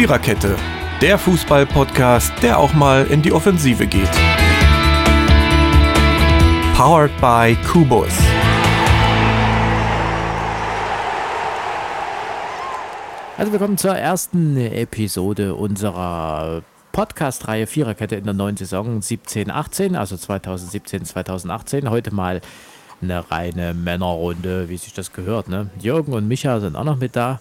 Viererkette, der Fußball-Podcast, der auch mal in die Offensive geht. Powered by Kubus. Also willkommen zur ersten Episode unserer Podcast-Reihe Viererkette in der neuen Saison 17-18, also 2017-2018. Heute mal eine reine Männerrunde, wie sich das gehört. Ne? Jürgen und Micha sind auch noch mit da.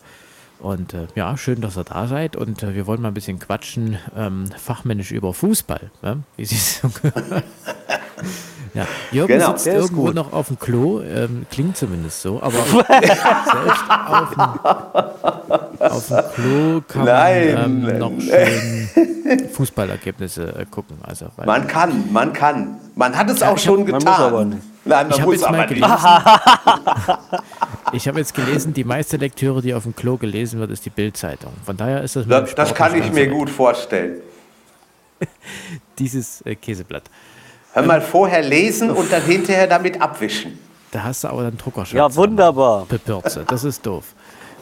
Und äh, ja, schön, dass ihr da seid. Und äh, wir wollen mal ein bisschen quatschen, ähm, fachmännisch über Fußball, ne? wie sie so gehört. Ja, Jürgen Genau, sitzt irgendwo gut. noch auf dem Klo, ähm, klingt zumindest so, aber selbst auf dem, auf dem Klo kann Nein. man ähm, noch schön Fußballergebnisse äh, gucken. Also, weil Man kann, man kann. Man hat es Ja, auch schon hab- getan. man muss aber nicht. Nein, man ich habe muss jetzt aber mal nicht. gelesen, ich habe jetzt gelesen, die meiste Lektüre, die auf dem Klo gelesen wird, ist die Bildzeitung. Von daher ist das Das, das kann ich mir gut vorstellen. Dieses äh, Käseblatt. Hör mal, vorher lesen und dann hinterher damit abwischen. Da hast du aber dann Druckerschatz. Ja, wunderbar. Bepürze. Das ist doof.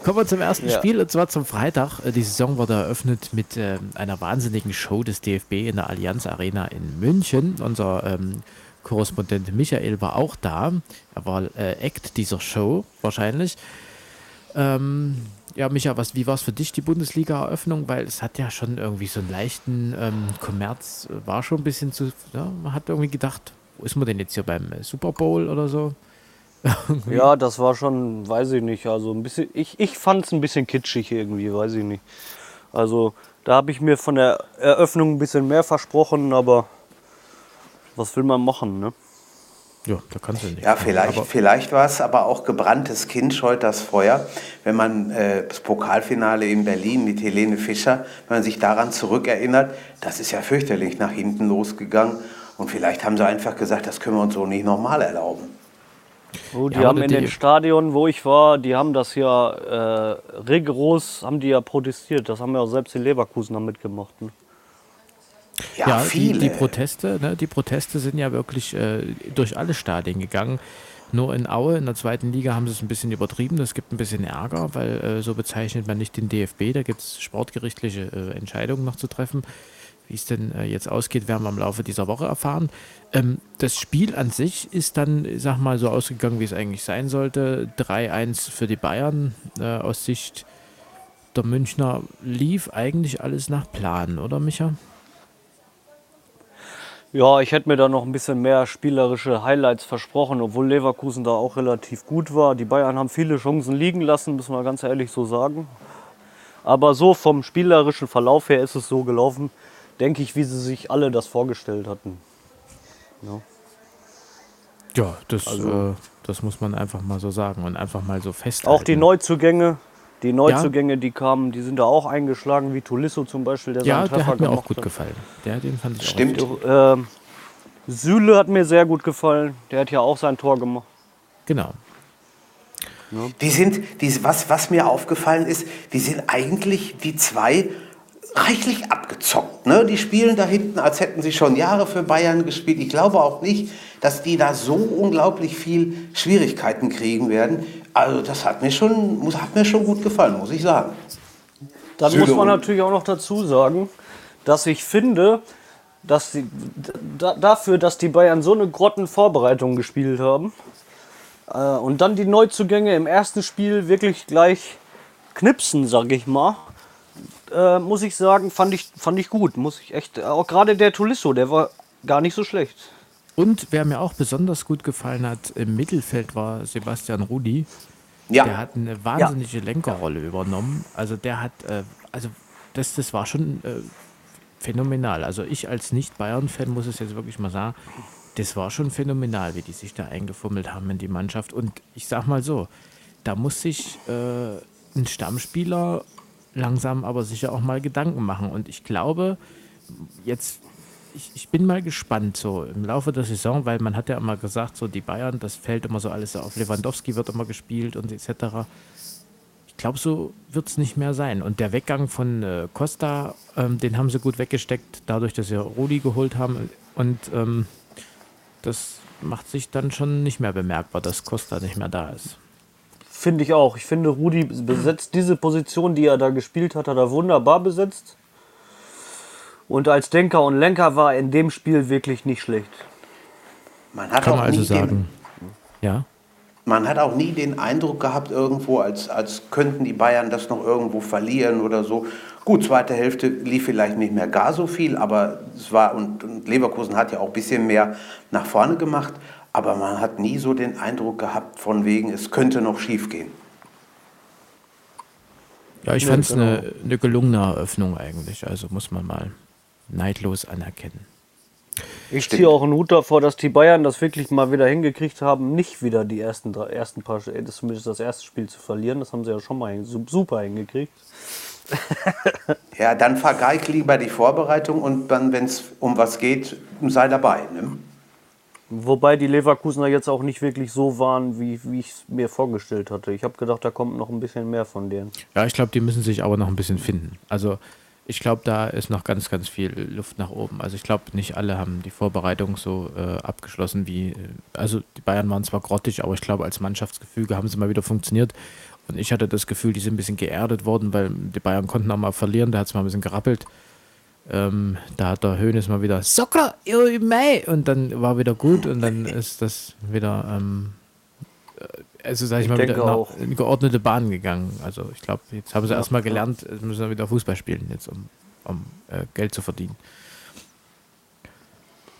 Kommen wir zum ersten Ja. Spiel und zwar zum Freitag. Äh, Die Saison wurde eröffnet mit ähm, einer wahnsinnigen Show des DFB in der Allianz Arena in München. Unser ähm, Korrespondent Michael war auch da. Er war äh, Act dieser Show wahrscheinlich. Ähm, ja, Micha, was, wie war es für dich, die Bundesliga-Eröffnung? Weil es hat ja schon irgendwie so einen leichten ähm, Kommerz, äh, war schon ein bisschen zu. Ja, man hat irgendwie gedacht, wo ist man denn jetzt hier beim äh, Super Bowl oder so? Ja, das war schon, weiß ich nicht, also ein bisschen, ich, ich fand es ein bisschen kitschig irgendwie, weiß ich nicht. Also da habe ich mir von der Eröffnung ein bisschen mehr versprochen, aber was will man machen, ne? Ja, da kannst du nicht. Ja, vielleicht, Aber, vielleicht war es aber auch gebranntes Kind scheut das Feuer, wenn man äh, das Pokalfinale in Berlin mit Helene Fischer, wenn man sich daran zurückerinnert, das ist ja fürchterlich nach hinten losgegangen. Und vielleicht haben sie einfach gesagt, das können wir uns so nicht nochmal erlauben. Oh, die Ja, haben in die- den Stadien, wo ich war, die haben das ja äh, rigoros, haben die ja protestiert. Das haben ja auch selbst die Leverkusener mitgemacht. Ne? Ja, ja, die, viele. die Proteste, ne, die Proteste sind ja wirklich äh, durch alle Stadien gegangen. Nur in Aue, in der zweiten Liga, haben sie es ein bisschen übertrieben. Es gibt ein bisschen Ärger, weil äh, so bezeichnet man nicht den DFB. Da gibt es sportgerichtliche äh, Entscheidungen noch zu treffen. Wie es denn äh, jetzt ausgeht, werden wir im Laufe dieser Woche erfahren. Ähm, das Spiel an sich ist dann, sag mal, so ausgegangen, wie es eigentlich sein sollte. 3-1 für die Bayern äh, aus Sicht der Münchner lief eigentlich alles nach Plan, oder Micha? Ja, ich hätte mir da noch ein bisschen mehr spielerische Highlights versprochen, obwohl Leverkusen da auch relativ gut war. Die Bayern haben viele Chancen liegen lassen, müssen wir ganz ehrlich so sagen. Aber so vom spielerischen Verlauf her ist es so gelaufen, denke ich, wie sie sich alle das vorgestellt hatten. Ja, das, Also- äh, das muss man einfach mal so sagen und einfach mal so festhalten. Auch die Neuzugänge, die Neuzugänge, die kamen, die sind da auch eingeschlagen, wie Tolisso zum Beispiel, der Ja, seinen der Treffer hat mir auch gut hat. gefallen. Der, den fand ich Stimmt. auch. Ähm, Süle hat mir sehr gut gefallen, der hat ja auch sein Tor gemacht. Genau. Die sind, die, was, was mir aufgefallen ist, die sind eigentlich die zwei reichlich abgezockt. Ne? Die spielen da hinten, als hätten sie schon Jahre für Bayern gespielt. Ich glaube auch nicht, dass die da so unglaublich viel Schwierigkeiten kriegen werden. Also das hat mir schon, muss- hat mir schon gut gefallen, muss ich sagen. Dann Süle muss man natürlich auch noch dazu sagen, dass ich finde, dass die, da, dafür, dass die Bayern so eine Grottenvorbereitung gespielt haben äh, und dann die Neuzugänge im ersten Spiel wirklich gleich knipsen, sag ich mal, äh, muss ich sagen, fand ich, fand ich gut. Muss ich echt, auch gerade der Tolisso, der war gar nicht so schlecht. Und wer mir auch besonders gut gefallen hat im Mittelfeld war Sebastian Rudi. Ja, Der hat eine wahnsinnige Lenkerrolle übernommen. Also der hat, äh, also das, das war schon äh, phänomenal. Also ich als Nicht-Bayern-Fan muss es jetzt wirklich mal sagen, das war schon phänomenal, wie die sich da eingefummelt haben in die Mannschaft. Und ich sag mal so, da muss sich äh, ein Stammspieler langsam aber sicher auch mal Gedanken machen. Und ich glaube, jetzt, ich, ich bin mal gespannt so im Laufe der Saison, weil man hat ja immer gesagt, so die Bayern, das fällt immer so alles auf. Lewandowski wird immer gespielt und etc. Ich glaube, so wird es nicht mehr sein. Und der Weggang von äh, Costa, ähm, den haben sie gut weggesteckt, dadurch, dass sie Rudi geholt haben. Und ähm, das macht sich dann schon nicht mehr bemerkbar, dass Costa nicht mehr da ist. Finde ich auch. Ich finde, Rudi besetzt diese Position, die er da gespielt hat, hat er wunderbar besetzt. Und als Denker und Lenker war er in dem Spiel wirklich nicht schlecht. Man hat Kann auch man also nie den, sagen. Ja. Man hat auch nie den Eindruck gehabt, irgendwo, als, als könnten die Bayern das noch irgendwo verlieren oder so. Gut, zweite Hälfte lief vielleicht nicht mehr gar so viel, aber es war, und, und Leverkusen hat ja auch ein bisschen mehr nach vorne gemacht, aber man hat nie so den Eindruck gehabt, von wegen, es könnte noch schief gehen. Ja, ich Ja, fand es genau. eine, eine gelungene Eröffnung eigentlich. Also muss man mal neidlos anerkennen. Ich Stimmt. ziehe auch einen Hut davor, dass die Bayern das wirklich mal wieder hingekriegt haben, nicht wieder die ersten, drei- ersten paar, äh, das zumindest das erste Spiel zu verlieren. Das haben sie ja schon mal super hingekriegt. Ja, dann vergeig lieber die Vorbereitung und dann, wenn es um was geht, sei dabei. Ne? Wobei die Leverkusener jetzt auch nicht wirklich so waren, wie, wie ich es mir vorgestellt hatte. Ich habe gedacht, da kommt noch ein bisschen mehr von denen. Ja, ich glaube, die müssen sich aber noch ein bisschen finden. Also ich glaube, da ist noch ganz, ganz viel Luft nach oben. Also ich glaube, nicht alle haben die Vorbereitung so äh, abgeschlossen wie, äh, also die Bayern waren zwar grottig, aber ich glaube, als Mannschaftsgefüge haben sie mal wieder funktioniert. Und ich hatte das Gefühl, die sind ein bisschen geerdet worden, weil die Bayern konnten auch mal verlieren, da hat es mal ein bisschen gerappelt. Ähm, da hat der Höhnes mal wieder Soccer, ihr Mai und dann war wieder gut und dann ist das wieder, ähm, äh, also sag ich, Ich mal, wieder auch. in geordnete Bahn gegangen. Also ich glaube, jetzt haben sie erstmal gelernt, jetzt müssen wir wieder Fußball spielen, jetzt um, um äh, Geld zu verdienen.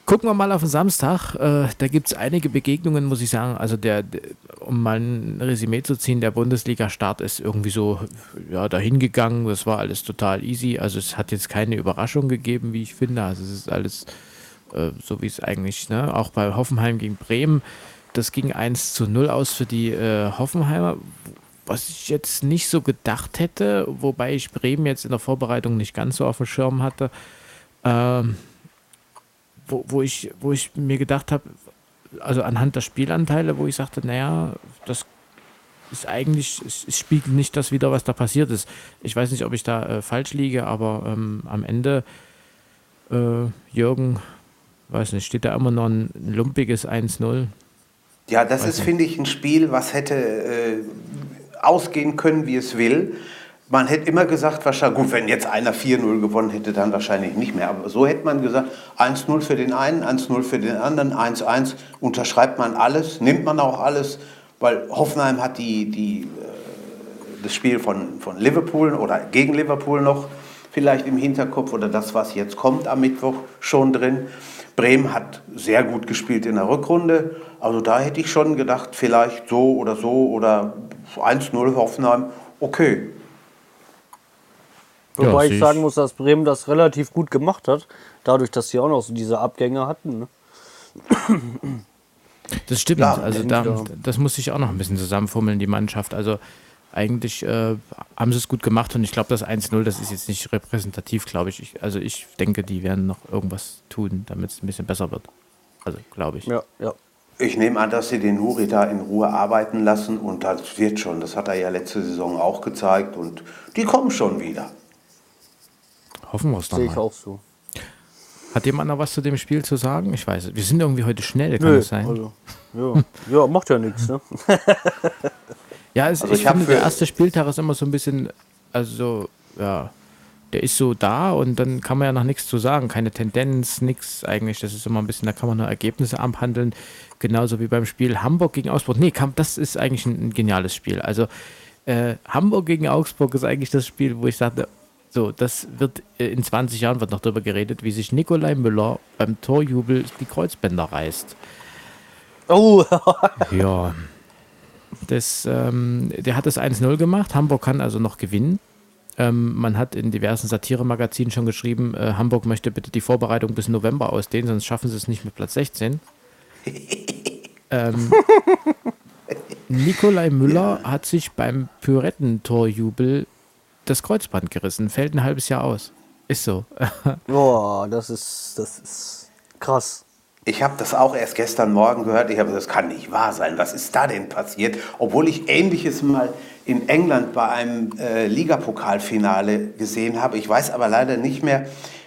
Gucken wir mal auf den Samstag. Äh, da gibt es einige Begegnungen, muss ich sagen. Also der, um mal ein Resümee zu ziehen, der Bundesliga-Start ist irgendwie so ja, dahin. Das war alles total easy. Also es hat jetzt keine Überraschung gegeben, wie ich finde. Also es ist alles äh, so, wie es eigentlich, ne? auch bei Hoffenheim gegen Bremen. Das ging 1 zu 0 aus für die äh, Hoffenheimer, was ich jetzt nicht so gedacht hätte, wobei ich Bremen jetzt in der Vorbereitung nicht ganz so auf dem Schirm hatte. Ähm, wo, wo, ich, wo ich mir gedacht habe, also anhand der Spielanteile, wo ich sagte, naja, das ist eigentlich, es, spiegelt nicht das wieder, was da passiert ist. Ich weiß nicht, ob ich da äh, falsch liege, aber ähm, am Ende, äh, Jürgen, weiß nicht, steht da immer noch ein lumpiges 1-0. Ja, das Weiß ist, finde ich, ein Spiel, was hätte äh, ausgehen können, wie es will. Man hätte immer gesagt, wahrscheinlich, gut, wenn jetzt einer 4-0 gewonnen hätte, dann wahrscheinlich nicht mehr. Aber so hätte man gesagt, 1-0 für den einen, 1-0 für den anderen, 1-1, unterschreibt man alles, nimmt man auch alles, weil Hoffenheim hat die, die, äh, das Spiel von, von Liverpool oder gegen Liverpool noch vielleicht im Hinterkopf oder das, was jetzt kommt am Mittwoch schon drin. Bremen hat sehr gut gespielt in der Rückrunde. Also da hätte ich schon gedacht, vielleicht so oder so oder 1-0 Hoffenheim, okay. Ja, Wobei sehe ich sagen muss, dass Bremen das relativ gut gemacht hat, dadurch, dass sie auch noch so diese Abgänge hatten. Ne? Das stimmt. Ja, also da, ja. das muss ich auch noch ein bisschen zusammenfummeln, die Mannschaft. Also eigentlich äh, haben sie es gut gemacht und ich glaube, das 1-0, das ist jetzt nicht repräsentativ, glaube ich. ich. Also ich denke, die werden noch irgendwas tun, damit es ein bisschen besser wird. Also glaube ich. Ja, ja. Ich nehme an, dass sie den Nuri da in Ruhe arbeiten lassen und das wird schon. Das hat er ja letzte Saison auch gezeigt und die kommen schon wieder. Hoffen wir es doch Sehe ich auch so. Hat jemand noch was zu dem Spiel zu sagen? Ich weiß es. Wir sind irgendwie heute schnell, kann Nö, das sein? also, ja. ja, macht ja nichts. Ne? Ja, es, Also ich, ich finde, der erste Spieltag ist immer so ein bisschen, also, ja, der ist so da und dann kann man ja noch nichts zu sagen. Keine Tendenz, nichts eigentlich. Das ist immer ein bisschen, da kann man nur Ergebnisse abhandeln. Genauso wie beim Spiel Hamburg gegen Augsburg. Nee, das ist eigentlich ein, ein geniales Spiel. Also, äh, Hamburg gegen Augsburg ist eigentlich das Spiel, wo ich sagte, so, das wird äh, in 20 Jahren wird noch darüber geredet, wie sich Nikolai Müller beim Torjubel die Kreuzbänder reißt. Oh, Ja. Das, ähm, der hat das 1-0 gemacht. Hamburg kann also noch gewinnen. Ähm, man hat in diversen Satiremagazinen schon geschrieben, äh, Hamburg möchte bitte die Vorbereitung bis November ausdehnen, sonst schaffen sie es nicht mit Platz 16. ähm, Nikolai Müller hat sich beim Pyrettentorjubel das Kreuzband gerissen, fällt ein halbes Jahr aus. Ist so. Boah, das ist, das ist krass. Ich habe das auch erst gestern Morgen gehört. Ich habe das kann nicht wahr sein. Was ist da denn passiert? Obwohl ich Ähnliches mal in England bei einem äh, Ligapokalfinale gesehen habe. Ich weiß aber leider nicht mehr,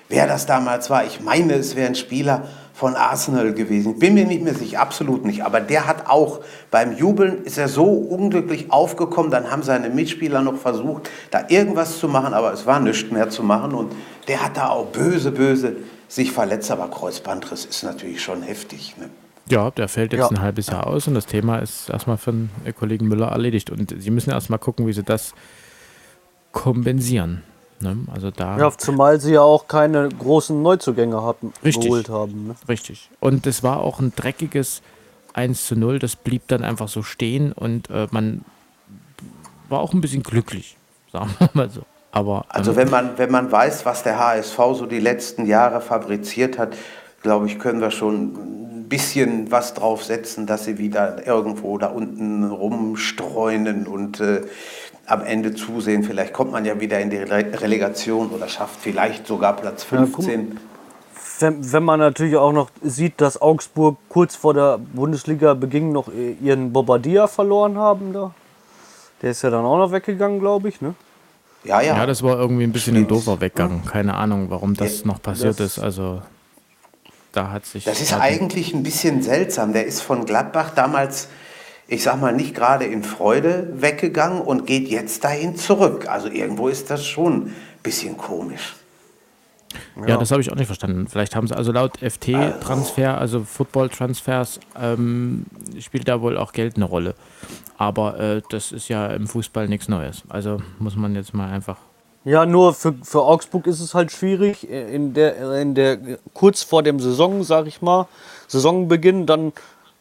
wer das damals war. Ich meine, es wäre ein Spieler von Arsenal gewesen. Bin mir nicht mehr sicher, absolut nicht. Aber der hat auch beim Jubeln ist er so unglücklich aufgekommen. Dann haben seine Mitspieler noch versucht, da irgendwas zu machen, aber es war nichts mehr zu machen. Und der hat da auch böse, böse sich verletzt. Aber Kreuzbandriss ist natürlich schon heftig. Ne? Ja, der fällt jetzt Ja. ein halbes Jahr aus und das Thema ist erstmal für den Kollegen Müller erledigt. Und sie müssen erstmal gucken, wie sie das kompensieren. Ne? Also da Ja, zumal sie ja auch keine großen Neuzugänge hatten, Richtig. geholt haben. Ne? richtig. Und es war auch ein dreckiges 1 zu 0. Das blieb dann einfach so stehen und äh, man war auch ein bisschen glücklich, sagen wir mal so. Aber Also ähm, wenn man, wenn man weiß, was der HSV so die letzten Jahre fabriziert hat, glaube ich, können wir schon ein bisschen was drauf setzen, dass sie wieder irgendwo da unten rumstreunen und äh, am Ende zusehen. Vielleicht kommt man ja wieder in die Re Relegation oder schafft vielleicht sogar Platz Ja, guck mal. 15. Wenn, wenn man natürlich auch noch sieht, dass Augsburg kurz vor der Bundesliga-Beginn noch i- ihren Bobadilla verloren haben da. Der ist ja dann auch noch weggegangen, glaube ich. Ne? Ja, ja. ja, das war irgendwie ein bisschen ein Stimmt. doofer Weggang. Keine Ahnung, warum das Ja, noch passiert das- ist. Also da hat sich. Das ist eigentlich ein bisschen seltsam. Der ist von Gladbach damals, ich sag mal, nicht gerade in Freude weggegangen und geht jetzt dahin zurück. Also irgendwo ist das schon ein bisschen komisch. Ja, das habe ich auch nicht verstanden. Vielleicht haben sie, also laut FT-Transfer, also Football-Transfers, ähm, spielt da wohl auch Geld eine Rolle. Aber äh, das ist ja im Fußball nichts Neues. Also muss man jetzt mal einfach. Ja, nur für, für Augsburg ist es halt schwierig, in der, in der kurz vor dem Saison, sag ich mal, Saisonbeginn dann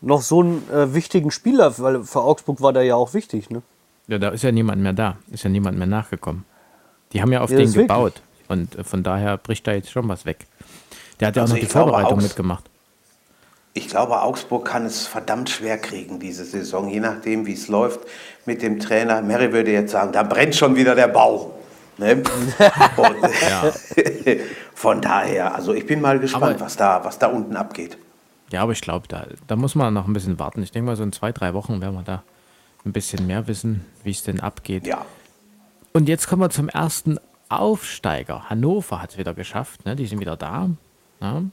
noch so einen äh, wichtigen Spieler, weil für Augsburg war der ja auch wichtig, ne? Ja, da ist ja niemand mehr da. Ist ja niemand mehr nachgekommen. Die haben ja auf Ja, den wirklich. gebaut. Und äh, von daher bricht da jetzt schon was weg. Der hat ja Also auch noch die glaube, Vorbereitung Augs- mitgemacht. Ich glaube, Augsburg kann es verdammt schwer kriegen diese Saison, je nachdem, wie es läuft mit dem Trainer. Mary würde jetzt sagen, da brennt schon wieder der Baum. Ne? Von daher, also ich bin mal gespannt, Aber- was, da, was da unten abgeht. Ja, aber ich glaube, da, da muss man noch ein bisschen warten. Ich denke mal, so in zwei, drei Wochen werden wir da ein bisschen mehr wissen, wie es denn abgeht. Ja, Und jetzt kommen wir zum ersten Aufsteiger. Hannover hat es wieder geschafft. Ne? Die sind wieder da. Ja.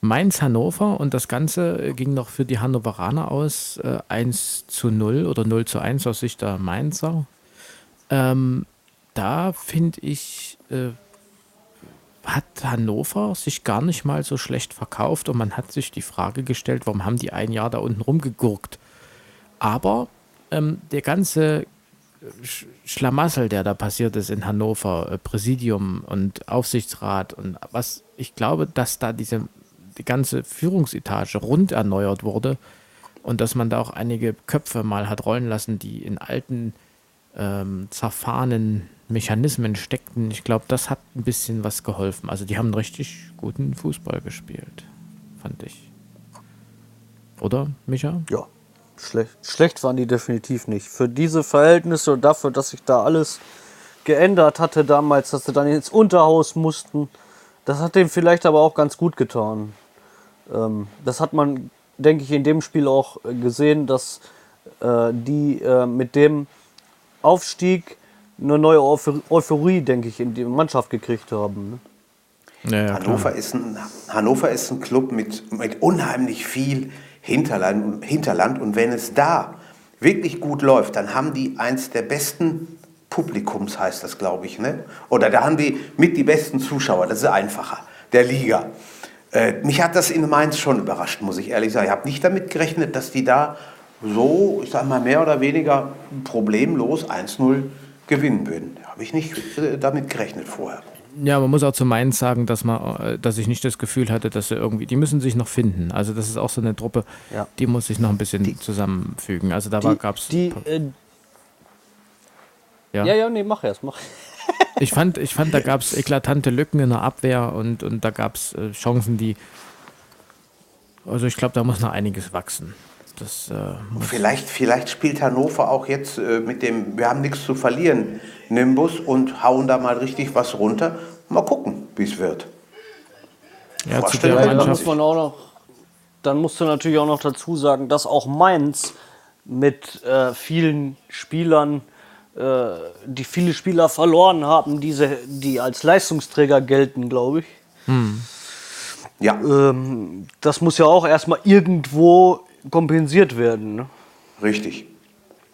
Mainz Hannover und das Ganze ging noch für die Hannoveraner aus äh, 1 zu 0 oder 0 zu 1 aus Sicht der Mainzer. Ähm, da finde ich, äh, hat Hannover sich gar nicht mal so schlecht verkauft und man hat sich die Frage gestellt, warum haben die ein Jahr da unten rumgegurkt. Aber ähm, der ganze Sch- Schlamassel, der da passiert ist in Hannover, äh, Präsidium und Aufsichtsrat und was, ich glaube, dass da diese die ganze Führungsetage rund erneuert wurde und dass man da auch einige Köpfe mal hat rollen lassen, die in alten, ähm, zerfahrenen Mechanismen steckten. Ich glaube, das hat ein bisschen was geholfen. Also die haben richtig guten Fußball gespielt, fand ich. Oder, Micha? Ja. Schlecht, schlecht waren die definitiv nicht. Für diese Verhältnisse und dafür, dass sich da alles geändert hatte damals, dass sie dann ins Unterhaus mussten, das hat denen vielleicht aber auch ganz gut getan. Ähm, das hat man, denke ich, in dem Spiel auch äh, gesehen, dass äh, die äh, mit dem Aufstieg eine neue Euphor- Euphorie, denke ich, in die Mannschaft gekriegt haben. Ne? Ja, ja, Hannover, ist ein, Hannover ist ein Club mit, mit unheimlich viel Hinterland, Hinterland. Und wenn es da wirklich gut läuft, dann haben die eins der besten Publikums, heißt das, glaube ich. Ne? Oder da haben die mit die besten Zuschauer, das ist einfacher, der Liga. Äh, mich hat das in Mainz schon überrascht, muss ich ehrlich sagen. Ich habe nicht damit gerechnet, dass die da so, ich sage mal, mehr oder weniger problemlos 1-0 gewinnen würden. Habe ich nicht damit gerechnet vorher. Ja, man muss auch zu Mainz sagen, dass man, äh, dass ich nicht das Gefühl hatte, dass sie irgendwie, die müssen sich noch finden. Also das ist auch so eine Truppe, Ja. die muss sich noch ein bisschen zusammenfügen. Also da Die, gab es, die, äh, ja. ja, ja, nee, mach erst, mach. ich fand, ich fand, da gab es eklatante Lücken in der Abwehr und, und da gab es äh, Chancen, die, also ich glaube, da muss noch einiges wachsen. Das, äh, muss, Vielleicht, vielleicht spielt Hannover auch jetzt äh, mit dem, wir haben nichts zu verlieren, Nimbus und hauen da mal richtig was runter. Mal gucken, wie es wird. ja, zu der Mannschaft, man auch noch, dann musst du natürlich auch noch dazu sagen, dass auch Mainz mit äh, vielen Spielern, äh, die viele Spieler verloren haben, diese, die als Leistungsträger gelten, glaube ich. Ja, Ähm, das muss ja auch erstmal irgendwo kompensiert werden. Ne? richtig.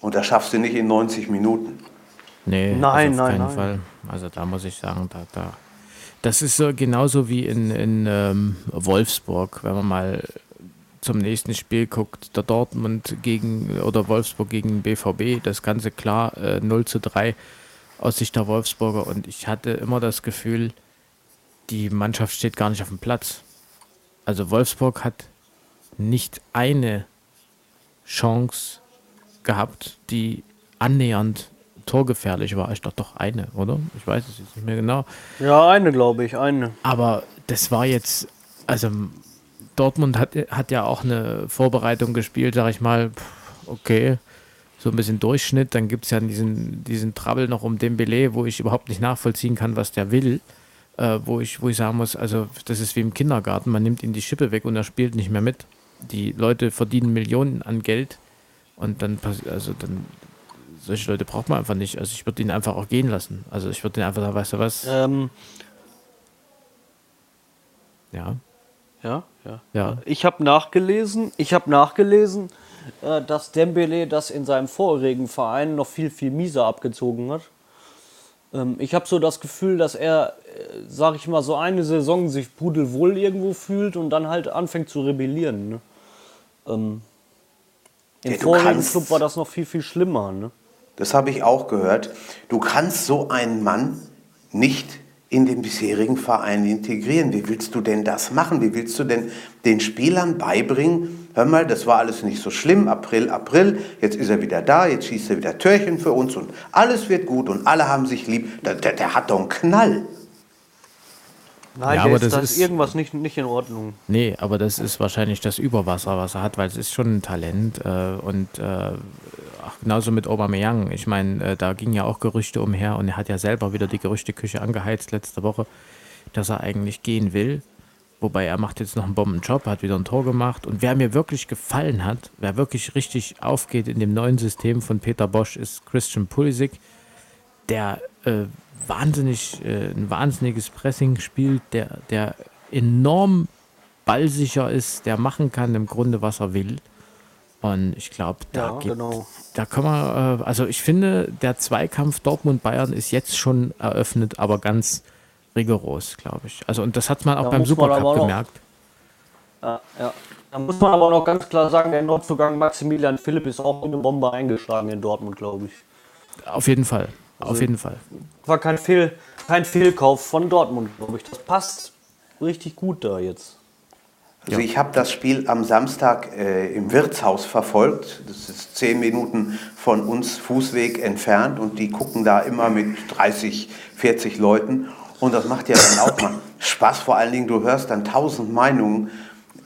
Und das schaffst du nicht in 90 Minuten. Nee, Nein, also auf nein, keinen nein. Fall. Also da muss ich sagen, da, da. Das ist so genauso wie in, in ähm, Wolfsburg, wenn man mal zum nächsten Spiel guckt, der Dortmund gegen oder Wolfsburg gegen BVB, das Ganze klar, äh, 0 zu 3 aus Sicht der Wolfsburger und ich hatte immer das Gefühl, die Mannschaft steht gar nicht auf dem Platz. Also Wolfsburg hat nicht eine Chance gehabt, die annähernd torgefährlich war. Ich dachte doch eine, oder? Ich weiß es jetzt nicht mehr genau. Ja, eine, glaube ich, eine. Aber das war jetzt, also Dortmund hat, hat ja auch eine Vorbereitung gespielt, sag ich mal, okay, so ein bisschen Durchschnitt. Dann gibt es ja diesen, diesen Trouble noch um Dembele, wo ich überhaupt nicht nachvollziehen kann, was der will. Äh, wo, ich, wo ich sagen muss, also das ist wie im Kindergarten, man nimmt ihm die Schippe weg und er spielt nicht mehr mit. Die Leute verdienen Millionen an Geld und dann also dann, solche Leute braucht man einfach nicht. Also ich würde ihn einfach auch gehen lassen. Also ich würde ihn einfach sagen, weißt du was? Ähm, Ja. ja, ja. Ja. Ich habe nachgelesen, ich habe nachgelesen, äh, dass Dembele das in seinem vorigen Verein noch viel, viel mieser abgezogen hat. Ähm, ich habe so das Gefühl, dass er, äh, sag ich mal, so eine Saison sich pudelwohl irgendwo fühlt und dann halt anfängt zu rebellieren. Ne? Ähm, Im Ja, vorigen Club war das noch viel, viel schlimmer. Ne? Das habe ich auch gehört. Du kannst so einen Mann nicht in den bisherigen Verein integrieren. Wie willst du denn das machen? Wie willst du denn den Spielern beibringen, hör mal, das war alles nicht so schlimm, April, April, jetzt ist er wieder da, jetzt schießt er wieder Törchen für uns und alles wird gut und alle haben sich lieb. Der, der, der hat doch einen Knall. Nein, Ja, aber ist, das da ist- ist irgendwas nicht, nicht in Ordnung. Nee, aber das ist wahrscheinlich das Überwasser, was er hat, weil es ist schon ein Talent. Äh, und äh, ach, genauso mit Aubameyang. Ich meine, äh, da gingen ja auch Gerüchte umher und er hat ja selber wieder die Gerüchteküche angeheizt letzte Woche, dass er eigentlich gehen will. Wobei er macht jetzt noch einen Bombenjob, hat wieder ein Tor gemacht. Und wer mir wirklich gefallen hat, wer wirklich richtig aufgeht in dem neuen System von Peter Bosch, ist Christian Pulisic, der äh, wahnsinnig, äh, ein wahnsinniges Pressing spielt, der, der enorm ballsicher ist, der machen kann im Grunde, was er will. Und ich glaube, da Ja, gibt, genau. da kann man, äh, also ich finde, der Zweikampf Dortmund-Bayern ist jetzt schon eröffnet, aber ganz rigoros, glaube ich. Also und das hat man auch Da beim Supercup gemerkt. Ja, ja. Da muss man aber noch ganz klar sagen, der Neuzugang Maximilian Philipp ist auch in eine Bombe eingeschlagen in Dortmund, glaube ich. Auf jeden Fall. Also Auf jeden Fall. War kein, Fehl, kein Fehlkauf von Dortmund, glaube ich. Das passt richtig gut da jetzt. Also ich habe das Spiel am Samstag äh, im Wirtshaus verfolgt. Das ist zehn Minuten von uns Fußweg entfernt und die gucken da immer mit 30, 40 Leuten. Und das macht ja dann auch mal Spaß. Vor allen Dingen, du hörst dann tausend Meinungen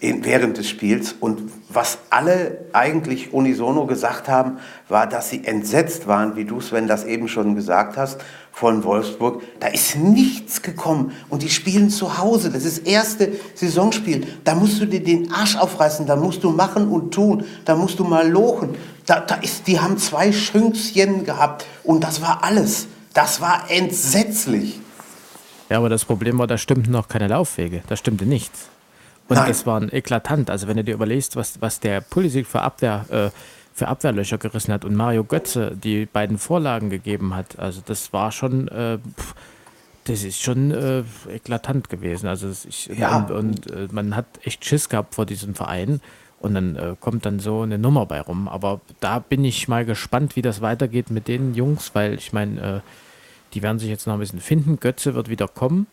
in, während des Spiels. Und was alle eigentlich unisono gesagt haben, war, dass sie entsetzt waren, wie du Sven das eben schon gesagt hast, von Wolfsburg. Da ist nichts gekommen. Und die spielen zu Hause. Das ist das erste Saisonspiel. Da musst du dir den Arsch aufreißen. Da musst du machen und tun. Da musst du mal lochen. Da, da ist, die haben zwei Schünkschen gehabt. Und das war alles. Das war entsetzlich. Ja, aber das Problem war, da stimmten noch keine Laufwege. Da stimmte nichts. Und Nein. das war ein eklatant. Also wenn du dir überlegst, was, was der Pulisic für, Abwehr, äh, für Abwehrlöcher gerissen hat und Mario Götze die beiden Vorlagen gegeben hat, also das war schon, äh, pff, das ist schon äh, eklatant gewesen. Also ich, Ja. und, und äh, man hat echt Schiss gehabt vor diesem Verein. Und dann äh, kommt dann so eine Nummer bei rum. Aber da bin ich mal gespannt, wie das weitergeht mit den Jungs, weil ich meine, äh, die werden sich jetzt noch ein bisschen finden. Götze wird wieder kommen.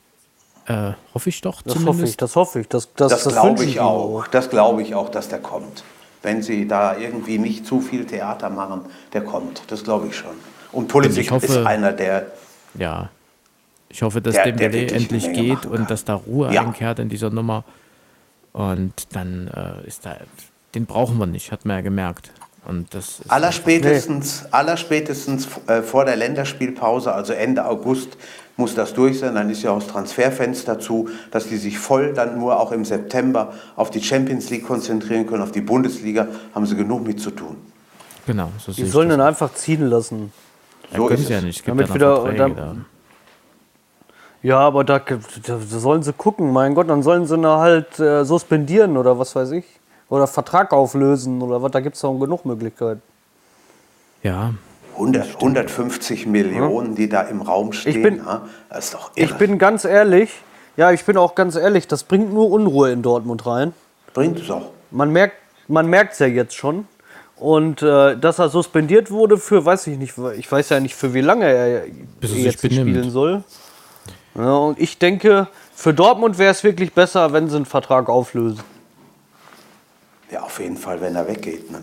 Äh, hoffe ich doch Das zumindest. hoffe ich, das hoffe ich. Das, das, Das, das glaube ich auch. Das glaube ich auch, dass der kommt. Wenn sie da irgendwie nicht zu viel Theater machen, der kommt. Das glaube ich schon. Und ich hoffe- ist einer, der Ja. Ich hoffe, dass Der- der Dembele eine endlich geht und dass da Ruhe Ja. einkehrt in dieser Nummer. Und dann äh, ist da, den brauchen wir nicht, hat man ja gemerkt. Und das ist, allerspätestens, allerspätestens äh, vor der Länderspielpause, also Ende August, muss das durch sein. Dann ist ja auch das Transferfenster zu, dass die sich voll dann nur auch im September auf die Champions League konzentrieren können, auf die Bundesliga, haben sie genug mit zu tun. genau, so Die sollen das. ihn einfach ziehen lassen. Ja, so können ist sie ja es. nicht, es gibt Damit ja wieder- Verträge dann- da. Ja, aber da, da sollen sie gucken. Mein Gott, dann sollen sie halt äh, suspendieren oder was weiß ich. Oder Vertrag auflösen oder was. Da gibt es doch genug Möglichkeiten. Ja, 100, 150 Millionen, die da im Raum stehen. bin- ja, das ist doch irre. Ich bin ganz ehrlich, ja, ich bin auch ganz ehrlich, das bringt nur Unruhe in Dortmund rein. Bringt es auch. Man merkt man merkt's ja jetzt schon. Und äh, dass er suspendiert wurde für, weiß ich nicht, ich weiß ja nicht, für wie lange er Bis sich jetzt spielen soll. Ja, und ich denke, für Dortmund wäre es wirklich besser, wenn sie einen Vertrag auflösen. Ja, auf jeden Fall, wenn er weggeht. Ne?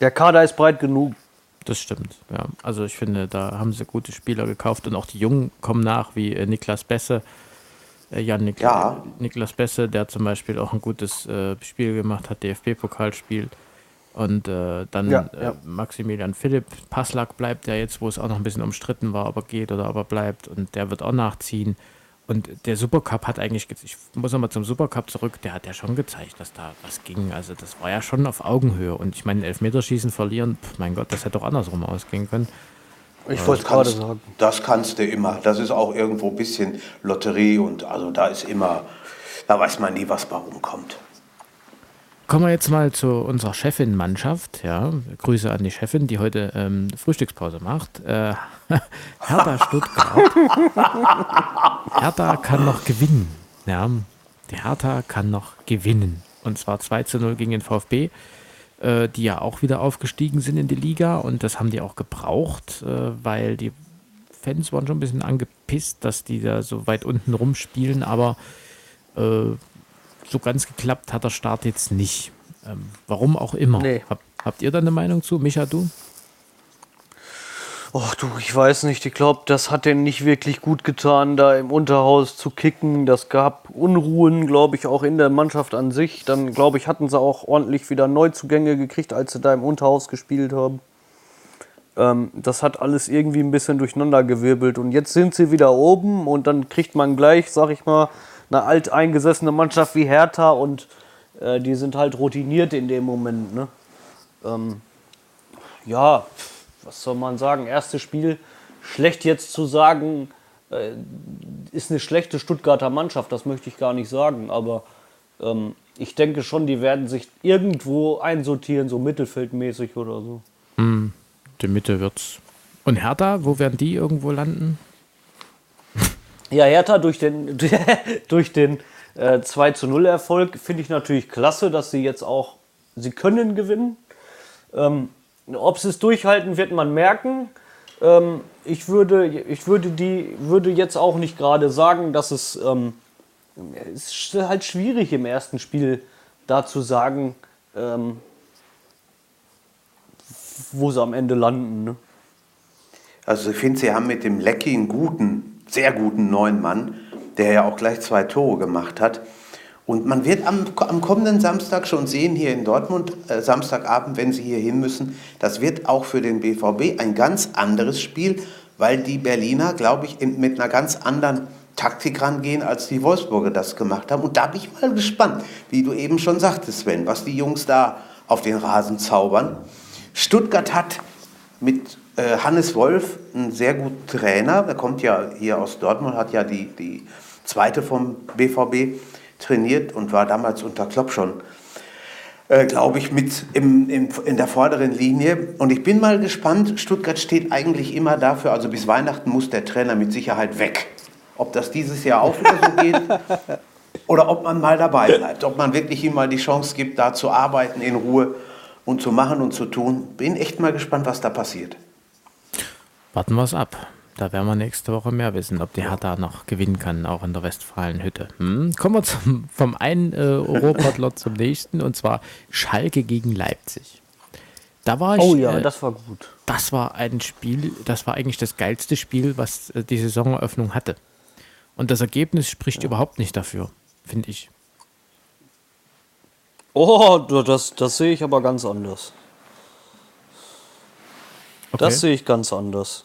Der Kader ist breit genug. Das stimmt. Ja. Also ich finde, da haben sie gute Spieler gekauft und auch die Jungen kommen nach, wie äh, Niklas Besse. Äh, Jan Nik Ja. Niklas Besse, der zum Beispiel auch ein gutes äh, Spiel gemacht hat, DFB-Pokalspiel. Und äh, dann Ja, äh, ja. Maximilian Philipp, Passlack bleibt ja jetzt, wo es auch noch ein bisschen umstritten war, ob er geht oder ob er bleibt. Und der wird auch nachziehen. Und der Supercup hat eigentlich, ge- ich muss nochmal zum Supercup zurück, der hat ja schon gezeigt, dass da was ging. Also das war ja schon auf Augenhöhe. Und ich meine, Elfmeterschießen verlieren, pf, mein Gott, das hätte doch andersrum ausgehen können. Ich wollte gerade Kannst- sagen. Das kannst du immer. Das ist auch irgendwo ein bisschen Lotterie und also da ist immer, da weiß man nie, was bei rumkommt. Kommen wir jetzt mal zu unserer Chefin-Mannschaft. Ja, Grüße an die Chefin, die heute ähm, Frühstückspause macht. Äh, Hertha Stuttgart. Hertha kann noch gewinnen. Ja, die Hertha kann noch gewinnen. Und zwar 2 zu 0 gegen den VfB, äh, die ja auch wieder aufgestiegen sind in die Liga. Und das haben die auch gebraucht, äh, weil die Fans waren schon ein bisschen angepisst, dass die da so weit unten rumspielen. Aber äh, so ganz geklappt hat der Start jetzt nicht. Ähm, warum auch immer. Nee. Hab, habt ihr da eine Meinung zu? Micha, du? Och du, ich weiß nicht. Ich glaube, das hat denen nicht wirklich gut getan, da im Unterhaus zu kicken. Das gab Unruhen, glaube ich, auch in der Mannschaft an sich. Dann, glaube ich, hatten sie auch ordentlich wieder Neuzugänge gekriegt, als sie da im Unterhaus gespielt haben. Ähm, das hat alles irgendwie ein bisschen durcheinander gewirbelt. Und jetzt sind sie wieder oben und dann kriegt man gleich, sag ich mal, eine alteingesessene Mannschaft wie Hertha und äh, die sind halt routiniert in dem Moment. Ne? Ähm, ja, was soll man sagen? Erstes Spiel, schlecht jetzt zu sagen, äh, ist eine schlechte Stuttgarter Mannschaft, das möchte ich gar nicht sagen, aber ähm, ich denke schon, die werden sich irgendwo einsortieren, so mittelfeldmäßig oder so. Die Mitte wird's. Und Hertha, wo werden die irgendwo landen? Ja, Hertha durch den, durch den äh, 2 zu 0 Erfolg finde ich natürlich klasse, dass sie jetzt auch, sie können gewinnen. Ähm, ob sie es durchhalten, wird man merken. Ähm, ich würde, ich würde, die, würde jetzt auch nicht gerade sagen, dass es, ähm, es ist halt schwierig im ersten Spiel da zu sagen, ähm, wo sie am Ende landen. Ne? Also ich finde, sie haben mit dem Lecky einen guten, sehr guten neuen Mann, der ja auch gleich zwei Tore gemacht hat. Und man wird am, am kommenden Samstag schon sehen, hier in Dortmund, äh, Samstagabend, wenn sie hier hin müssen, das wird auch für den BVB ein ganz anderes Spiel, weil die Berliner, glaube ich, in, mit einer ganz anderen Taktik rangehen, als die Wolfsburger das gemacht haben. Und da bin ich mal gespannt, wie du eben schon sagtest, Sven, was die Jungs da auf den Rasen zaubern. Stuttgart hat mit äh, Hannes Wolf einen sehr guten Trainer. Der kommt ja hier aus Dortmund, hat ja die, die zweite vom BVB trainiert und war damals unter Klopp schon, äh, glaube ich, mit im, im, in der vorderen Linie. Und ich bin mal gespannt, Stuttgart steht eigentlich immer dafür, also bis Weihnachten muss der Trainer mit Sicherheit weg. Ob das dieses Jahr auch wieder so geht oder ob man mal dabei bleibt, ob man wirklich ihm mal die Chance gibt, da zu arbeiten in Ruhe und zu machen und zu tun. Bin echt mal gespannt, was da passiert. Warten wir es ab. Da werden wir nächste Woche mehr wissen, ob die Hertha noch gewinnen kann, auch in der Westfalenhütte. Hm? Kommen wir zum, vom einen äh, Europatlot zum nächsten, und zwar Schalke gegen Leipzig. Da war ich, Oh ja, äh, das war gut. das war ein Spiel, das war eigentlich das geilste Spiel, was äh, die Saisoneröffnung hatte. Und das Ergebnis spricht überhaupt nicht dafür, finde ich. Oh, das, das sehe ich aber ganz anders. Das sehe ich ganz anders.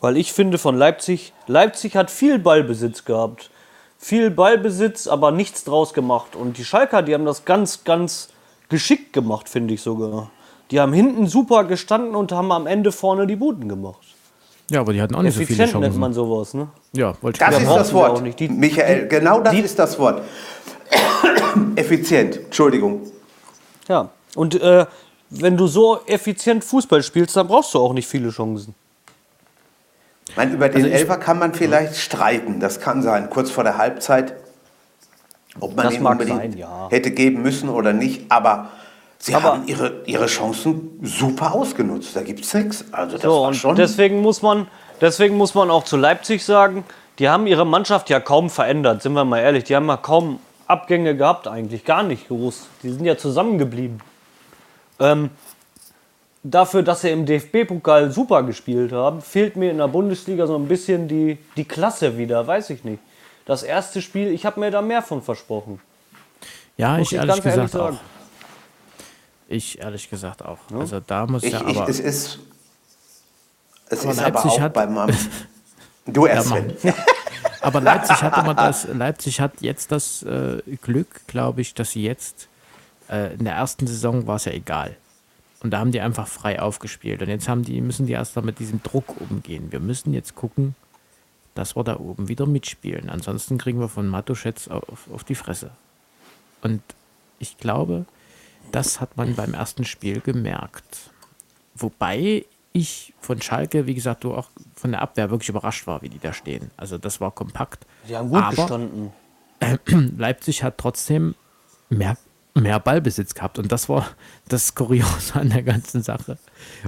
Weil ich finde von Leipzig, Leipzig hat viel Ballbesitz gehabt. Viel Ballbesitz, aber nichts draus gemacht. Und die Schalker, die haben das ganz, ganz geschickt gemacht, finde ich sogar. Die haben hinten super gestanden und haben am Ende vorne die Buden gemacht. Ja, aber die hatten auch nicht so viele Effizient nennt Chancen. man sowas, ne? Ja, wollte ich Das ist das Wort. nicht. Die- Michael, genau das ist das Wort. Effizient, Entschuldigung. Ja. Und äh, wenn du so effizient Fußball spielst, dann brauchst du auch nicht viele Chancen. Ich meine, über den Elfer kann man vielleicht streiten. Das kann sein, kurz vor der Halbzeit. Ob man Das ihn unbedingt sein, ja. hätte geben müssen oder nicht. Aber sie Aber- haben ihre, ihre Chancen super ausgenutzt. Da gibt es nichts. Also das So, war und schon... deswegen muss man, deswegen muss man auch zu Leipzig sagen, die haben ihre Mannschaft ja kaum verändert, sind wir mal ehrlich. Die haben ja kaum Abgänge gehabt eigentlich, gar nicht groß. Die sind ja zusammengeblieben. Ähm, dafür, dass sie im DFB-Pokal super gespielt haben, fehlt mir in der Bundesliga so ein bisschen die, die Klasse wieder, weiß ich nicht. Das erste Spiel, ich habe mir da mehr von versprochen. Ja, ich ich ehrlich ganz ehrlich gesagt auch. Ich ehrlich gesagt auch. Also da muss ich, ja ich, aber. es ist, es Aber ist aber Leipzig auch hat- bei meinem... Du erst, Ja, Sven. Aber Leipzig hat immer das, Leipzig hat jetzt das äh, Glück, glaube ich, dass sie jetzt äh, in der ersten Saison war es ja egal. Und da haben die einfach frei aufgespielt. Und jetzt haben die, müssen die erst mal mit diesem Druck umgehen. Wir müssen jetzt gucken, dass wir da oben wieder mitspielen. Ansonsten kriegen wir von Matuschetz auf, auf die Fresse. Und ich glaube, das hat man beim ersten Spiel gemerkt. Wobei ich von Schalke, wie gesagt, du auch von der Abwehr wirklich überrascht war, wie die da stehen. Also das war kompakt. Die haben gut Aber gestanden. Leipzig hat trotzdem mehr, mehr Ballbesitz gehabt. Und das war das Kuriose an der ganzen Sache.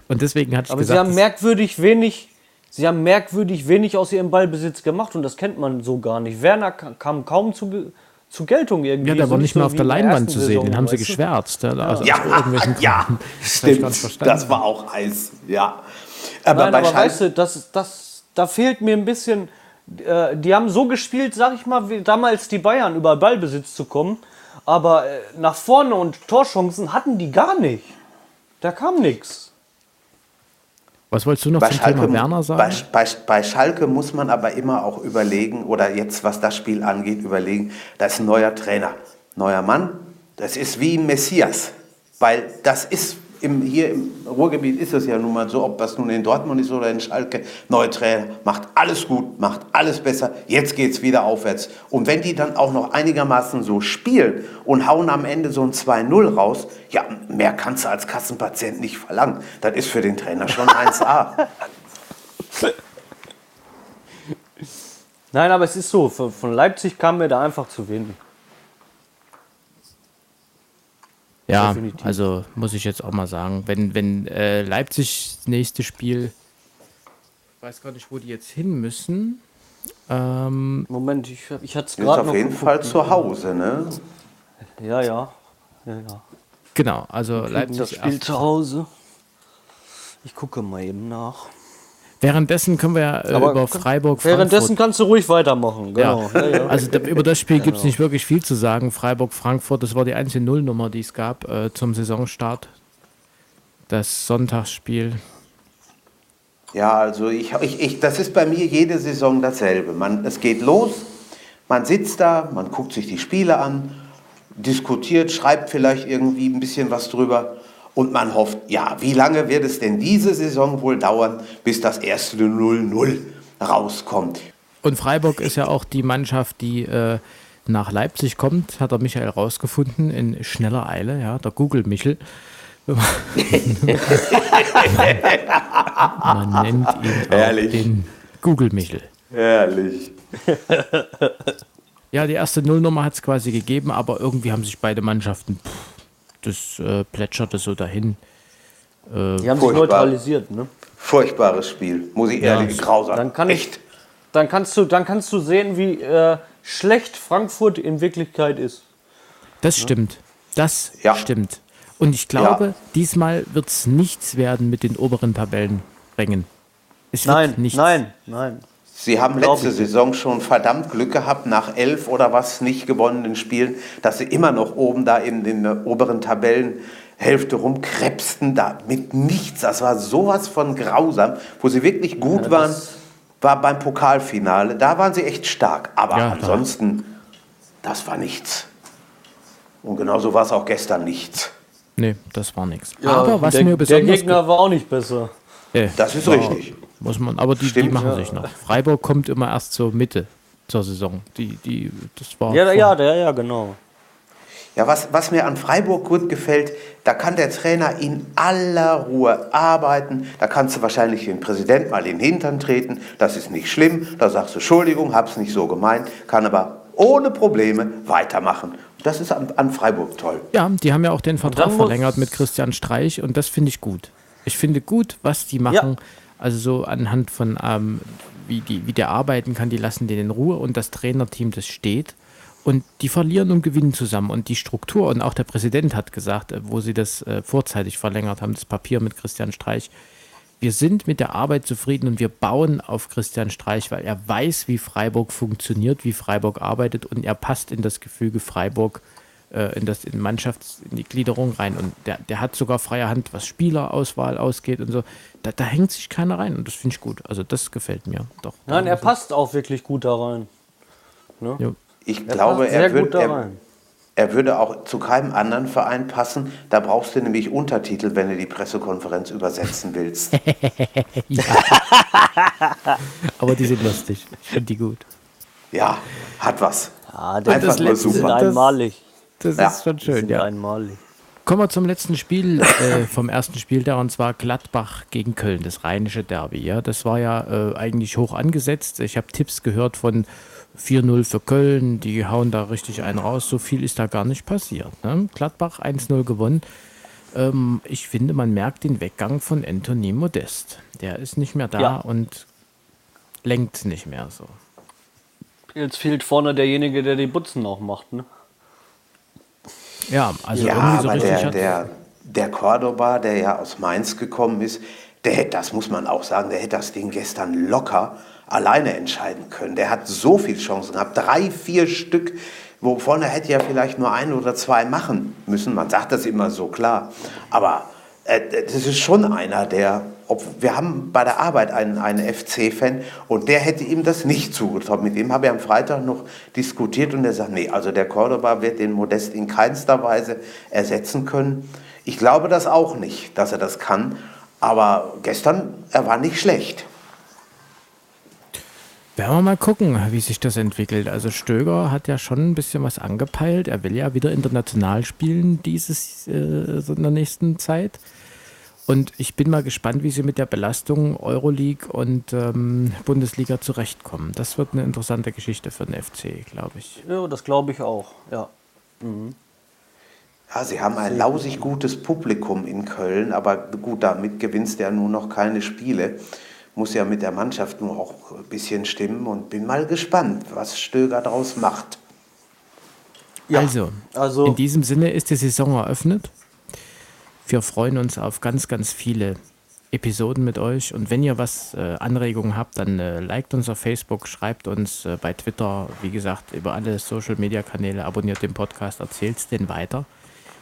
Und deswegen hatte ich Aber gesagt, sie haben merkwürdig wenig, sie haben merkwürdig wenig aus ihrem Ballbesitz gemacht und das kennt man so gar nicht. Werner ka- kam kaum zu, zu Geltung irgendwie. ja, der so war nicht so mehr auf wie der in Leinwand zu sehen. Saison, Den haben sie geschwärzt. Ja, also Ja, ja, stimmt. Das war auch heiß, ja. Aber Nein, bei aber weißt du, das, das, da fehlt mir ein bisschen. Äh, die haben so gespielt, sag ich mal, wie damals die Bayern über Ballbesitz zu kommen. Aber äh, nach vorne und Torchancen hatten die gar nicht. Da kam nichts. Was wolltest du noch bei, zum Schalke, Thema Werner bei, sagen? bei, bei Schalke muss man aber immer auch überlegen, oder jetzt, was das Spiel angeht, überlegen, da ist ein neuer Trainer, neuer Mann. Das ist wie ein Messias. Weil das ist, im, hier im Ruhrgebiet ist es ja nun mal so, ob das nun in Dortmund ist oder in Schalke, neuer Trainer, macht alles gut, macht alles besser, jetzt geht es wieder aufwärts. Und wenn die dann auch noch einigermaßen so spielen und hauen am Ende so ein 2-0 raus, ja, mehr kannst du als Kassenpatient nicht verlangen. Das ist für den Trainer schon 1A. Nein, aber es ist so, von von Leipzig kam mir da einfach zu wenig. Ja, definitiv. also muss ich jetzt auch mal sagen, wenn, wenn äh, Leipzig das nächste Spiel, ich weiß gar nicht, wo die jetzt hin müssen. Ähm, Moment, ich, ich hatte es Ist gerade auf noch jeden. Fall zu Hause, ne? Ja, ja. ja, ja. genau, also Das Leipzig. Spiel erst- zu Hause. Ich gucke mal eben nach. Währenddessen können wir ja äh, über Freiburg Währenddessen Frankfurt kannst du ruhig weitermachen. Genau. Ja. Ja. Ja, Also da, über das Spiel gibt es nicht wirklich viel zu sagen. Freiburg-Frankfurt, das war die einzige Nullnummer, die es gab äh, zum Saisonstart. Das Sonntagsspiel. Ja, also ich, ich, ich, das ist bei mir jede Saison dasselbe. Man, es geht los, man sitzt da, man guckt sich die Spiele an, diskutiert, schreibt vielleicht irgendwie ein bisschen was drüber und man hofft, ja, wie lange wird es denn diese Saison wohl dauern, bis das erste 0-0 rauskommt? Und Freiburg ist ja auch die Mannschaft, die äh, nach Leipzig kommt, hat der Michael rausgefunden, in schneller Eile, ja, der Google-Michel. Man nennt ihn auch den Google-Michel. Herrlich. Ja, die erste Nullnummer hat es quasi gegeben, aber irgendwie haben sich beide Mannschaften, pff, das äh, plätscherte so dahin. Die haben sich Furchtbar. neutralisiert, ne? Furchtbares Spiel, muss ich ehrlich, grausam. Dann kann ich, Echt. dann kannst du, dann kannst du sehen, wie äh, schlecht Frankfurt in Wirklichkeit ist. Das stimmt. Das Ja. stimmt. Und ich glaube, Ja. diesmal wird es nichts werden mit den oberen Tabellenrängen. Es wird Nein, nichts. nein, nein. Sie haben letzte. Saison schon verdammt Glück gehabt, nach elf oder was nicht gewonnenen Spielen, dass sie immer noch oben da in den oberen Tabellenhälfte rumkrebsten, da mit nichts. Das war sowas von grausam, wo sie wirklich gut waren, war beim Pokalfinale. Da waren sie echt stark. Aber Ja, ansonsten, das war nichts. Und genauso war es auch gestern nichts. Nee, das war nichts. Aber was der, mir der besonders Gegner war auch nicht besser. ge- äh, Das ist richtig. Muss man. Aber die, die Stimmt, machen ja. sich noch. Freiburg kommt immer erst zur Mitte zur Saison. Die, die, das war Ja, ja, ja, ja, genau. Ja, was, was mir an Freiburg gut gefällt, da kann der Trainer in aller Ruhe arbeiten. Da kannst du wahrscheinlich den Präsident mal in den Hintern treten. Das ist nicht schlimm. Da sagst du, Entschuldigung, hab's nicht so gemeint. Kann aber ohne Probleme weitermachen. Das ist an, an Freiburg toll. Ja, die haben ja auch den Vertrag verlängert mit Christian Streich und das finde ich gut. Ich finde gut, was die machen. Also so anhand von, ähm, wie, die, wie der arbeiten kann, die lassen den in Ruhe und das Trainerteam, das steht. Und die verlieren und gewinnen zusammen. Und die Struktur, und auch der Präsident hat gesagt, äh, wo sie das äh, vorzeitig verlängert haben, das Papier mit Christian Streich, wir sind mit der Arbeit zufrieden und wir bauen auf Christian Streich, weil er weiß, wie Freiburg funktioniert, wie Freiburg arbeitet und er passt in das Gefüge Freiburg, äh, in das in Mannschafts-, in die Gliederung rein. Und der, der hat sogar freie Hand, was Spielerauswahl ausgeht und so. Da, da hängt sich keiner rein und das finde ich gut. Also das gefällt mir doch. Nein, er Also, passt auch wirklich gut da rein. ja. Ich Er glaube, passt sehr er, da er, er würde auch zu keinem anderen Verein passen. Da brauchst du nämlich Untertitel, wenn du die Pressekonferenz übersetzen willst. Aber die sind lustig. Ich finde die gut. Ja, hat was. Ah, der Einfach das nur super. einmalig. Das Ja, ist schon schön, sind ja. einmalig. Kommen wir zum letzten Spiel äh, vom ersten Spieltag und zwar Gladbach gegen Köln, das rheinische Derby. Ja, das war ja äh, eigentlich hoch angesetzt. Ich habe Tipps gehört von 4-0 für Köln, die hauen da richtig einen raus. So viel ist da gar nicht passiert. Ne? Gladbach 1-0 gewonnen. Ähm, ich finde, man merkt den Weggang von Anthony Modest. Der ist nicht mehr da Ja. und lenkt nicht mehr so. Jetzt fehlt vorne derjenige, der die Butzen auch macht, ne? Ja, also ja, irgendwie so aber richtig der, der, der Cordoba, der ja aus Mainz gekommen ist, der hätte, das muss man auch sagen, der hätte das Ding gestern locker alleine entscheiden können. Der hat so viele Chancen gehabt, drei, vier Stück, wovon er hätte ja vielleicht nur ein oder zwei machen müssen. Man sagt das immer so klar, aber das ist schon einer, der, ob, wir haben bei der Arbeit einen, einen FC-Fan und der hätte ihm das nicht zugetraut. Mit dem habe ich am Freitag noch diskutiert und er sagt, nee, also der Cordoba wird den Modest in keinster Weise ersetzen können. Ich glaube das auch nicht, dass er das kann, aber gestern, er war nicht schlecht. Werden wir mal gucken, wie sich das entwickelt. Also Stöger hat ja schon ein bisschen was angepeilt. Er will ja wieder international spielen dieses äh, so in der nächsten Zeit. Und ich bin mal gespannt, wie sie mit der Belastung Euroleague und ähm, Bundesliga zurechtkommen. Das wird eine interessante Geschichte für den FC, glaube ich. Ja, das glaube ich auch, ja. Ja, sie haben ein lausig gutes Publikum in Köln, aber gut, damit gewinnst du ja nur noch keine Spiele. Muss ja mit der Mannschaft nur auch ein bisschen stimmen und bin mal gespannt, was Stöger draus macht. Also, Also- in diesem Sinne ist die Saison eröffnet. Wir freuen uns auf ganz, ganz viele Episoden mit euch. Und wenn ihr was äh, Anregungen habt, dann äh, liked uns auf Facebook, schreibt uns äh, bei Twitter, wie gesagt, über alle Social Media Kanäle, abonniert den Podcast, erzählt es den weiter.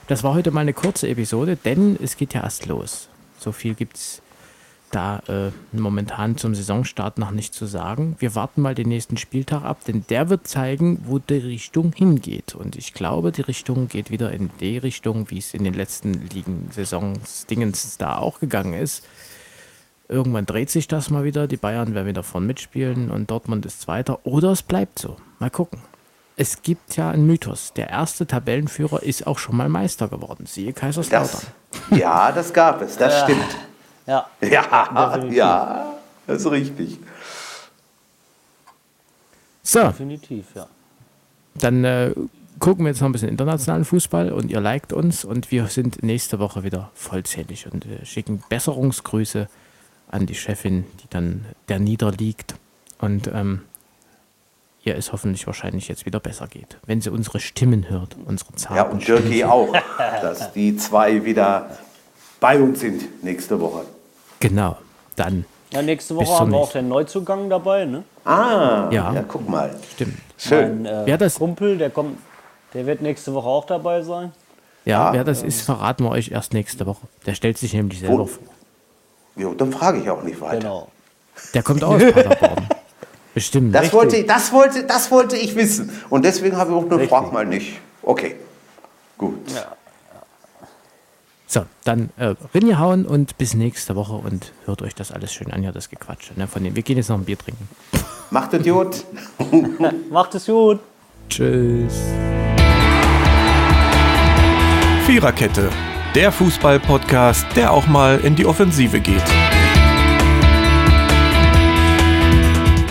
Das war heute mal eine kurze Episode, denn es geht ja erst los. So viel gibt es da äh, momentan zum Saisonstart noch nicht zu sagen. Wir warten mal den nächsten Spieltag ab, denn der wird zeigen, wo die Richtung hingeht. Und ich glaube, die Richtung geht wieder in die Richtung, wie es in den letzten Ligen-Saisons Dingens da auch gegangen ist. Irgendwann dreht sich das mal wieder, die Bayern werden wieder vorn mitspielen und Dortmund ist Zweiter. Oder es bleibt so. Mal gucken. Es gibt ja einen Mythos. Der erste Tabellenführer ist auch schon mal Meister geworden. Siehe Kaiserslautern. Das, ja, das gab es, das stimmt. Ja, Ja, definitiv. ja, das ist richtig. So, definitiv, ja. Dann äh, gucken wir jetzt noch ein bisschen internationalen Fußball und ihr liked uns und wir sind nächste Woche wieder vollzählig und äh, schicken Besserungsgrüße an die Chefin, die dann der niederliegt und ähm, ihr es hoffentlich wahrscheinlich jetzt wieder besser geht, wenn sie unsere Stimmen hört, unsere zarten Ja, und. Dirki auch, dass die zwei wieder bei uns sind nächste Woche. Genau, dann Ja, nächste Bis Woche zum haben wir auch den Neuzugang dabei, ne? Ah, Ja. ja, guck mal. stimmt. Schön. Mein äh, Wer das- Kumpel, der kommt, der wird nächste Woche auch dabei sein. Ja, Ah, wer das ist, verraten wir euch erst nächste Woche. Der stellt sich nämlich selber Wo- vor. Jo, dann frage ich auch nicht weiter. Genau. Der kommt aus Paderborn. Bestimmt. Das wollte, das, wollte, das wollte ich wissen. Und deswegen habe ich auch nur Richtig. frag mal nicht. Okay, gut. Ja. So, dann äh, ringehauen und bis nächste Woche und hört euch das alles schön an, ja, das Gequatsche. Ne, von dem. Wir gehen jetzt noch ein Bier trinken. Macht es gut. Macht es gut. Tschüss. Viererkette, der Fußball-Podcast, der auch mal in die Offensive geht.